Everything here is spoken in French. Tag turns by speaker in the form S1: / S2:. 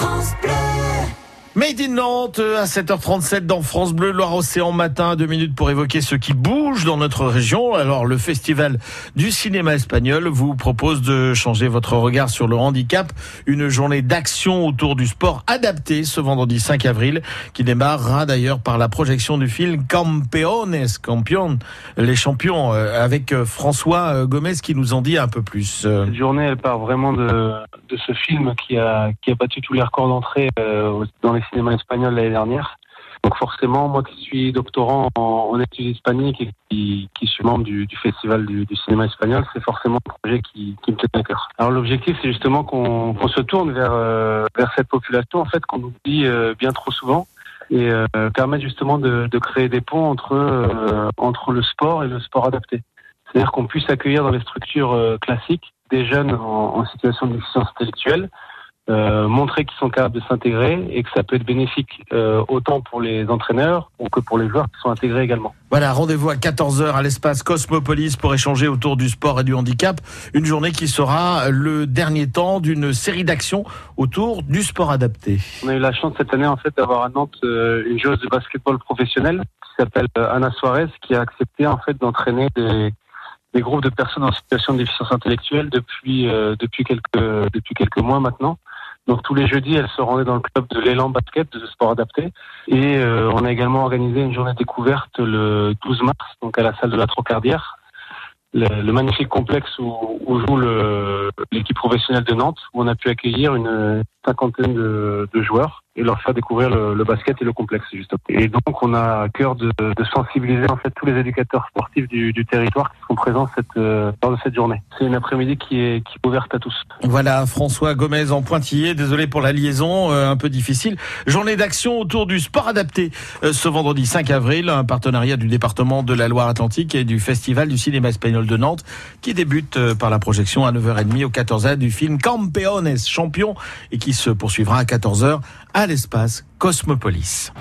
S1: France Bleu.
S2: Made in Nantes à 7h37 dans France Bleu, Loire-Océan matin, deux minutes pour évoquer ce qui bouge dans notre région. Alors le Festival du cinéma espagnol vous propose de changer votre regard sur le handicap. Une journée d'action autour du sport adapté ce vendredi 5 avril qui démarrera d'ailleurs par la projection du film Campeones, Campion, les champions euh, avec euh, François euh, Gomez qui nous en dit un peu plus.
S3: Cette journée, elle part vraiment de, de ce film qui a, qui a battu tous les records d'entrée euh, dans les cinémas espagnols l'année dernière. Donc forcément, moi qui suis doctorant en, études hispaniques et qui, suis membre du, festival du, cinéma espagnol, c'est forcément un projet qui, me tient à cœur. Alors l'objectif, c'est justement qu'on qu'on se tourne vers, euh, vers cette population en fait qu'on oublie euh, bien trop souvent et euh, permettre justement de, de, créer des ponts entre entre le sport et le sport adapté. C'est-à-dire qu'on puisse accueillir dans les structures classiques des jeunes en, en situation de déficience intellectuelle euh, montrer qu'ils sont capables de s'intégrer et que ça peut être bénéfique euh, autant pour les entraîneurs que pour les joueurs qui sont intégrés également.
S2: Voilà, rendez-vous à 14h à l'espace Cosmopolis pour échanger autour du sport et du handicap. Une journée qui sera le dernier temps d'une série d'actions autour du sport adapté.
S3: On a eu la chance cette année en fait d'avoir à Nantes euh, une joueuse de basketball professionnelle qui s'appelle Anna Suarez qui a accepté en fait d'entraîner des des groupes de personnes en situation de déficience intellectuelle depuis euh, depuis quelques depuis quelques mois maintenant. Donc tous les jeudis, elle se rendait dans le club de l'élan basket de sport adapté. Et euh, on a également organisé une journée découverte le 12 mars, donc à la salle de la Trocardière, le, le magnifique complexe où, où joue l'équipe professionnelle de Nantes, où on a pu accueillir une cinquantaine de, de joueurs et leur faire découvrir le, le, basket et le complexe justement. Et donc on a à cœur de, de, sensibiliser en fait tous les éducateurs sportifs du, du territoire qui sont présents cette, euh, lors de cette journée. C'est une après-midi qui est, qui est ouverte à tous.
S2: Voilà François Gomez en pointillé, désolé pour la liaison euh, un peu difficile. Journée d'action autour du sport adapté euh, ce vendredi 5 avril, un partenariat du département de la Loire-Atlantique et du Festival du cinéma espagnol de Nantes qui débute euh, par la projection à 9h30 au 14h du film Campeones, champion et qui se poursuivra à 14h à l'espace Cosmopolis.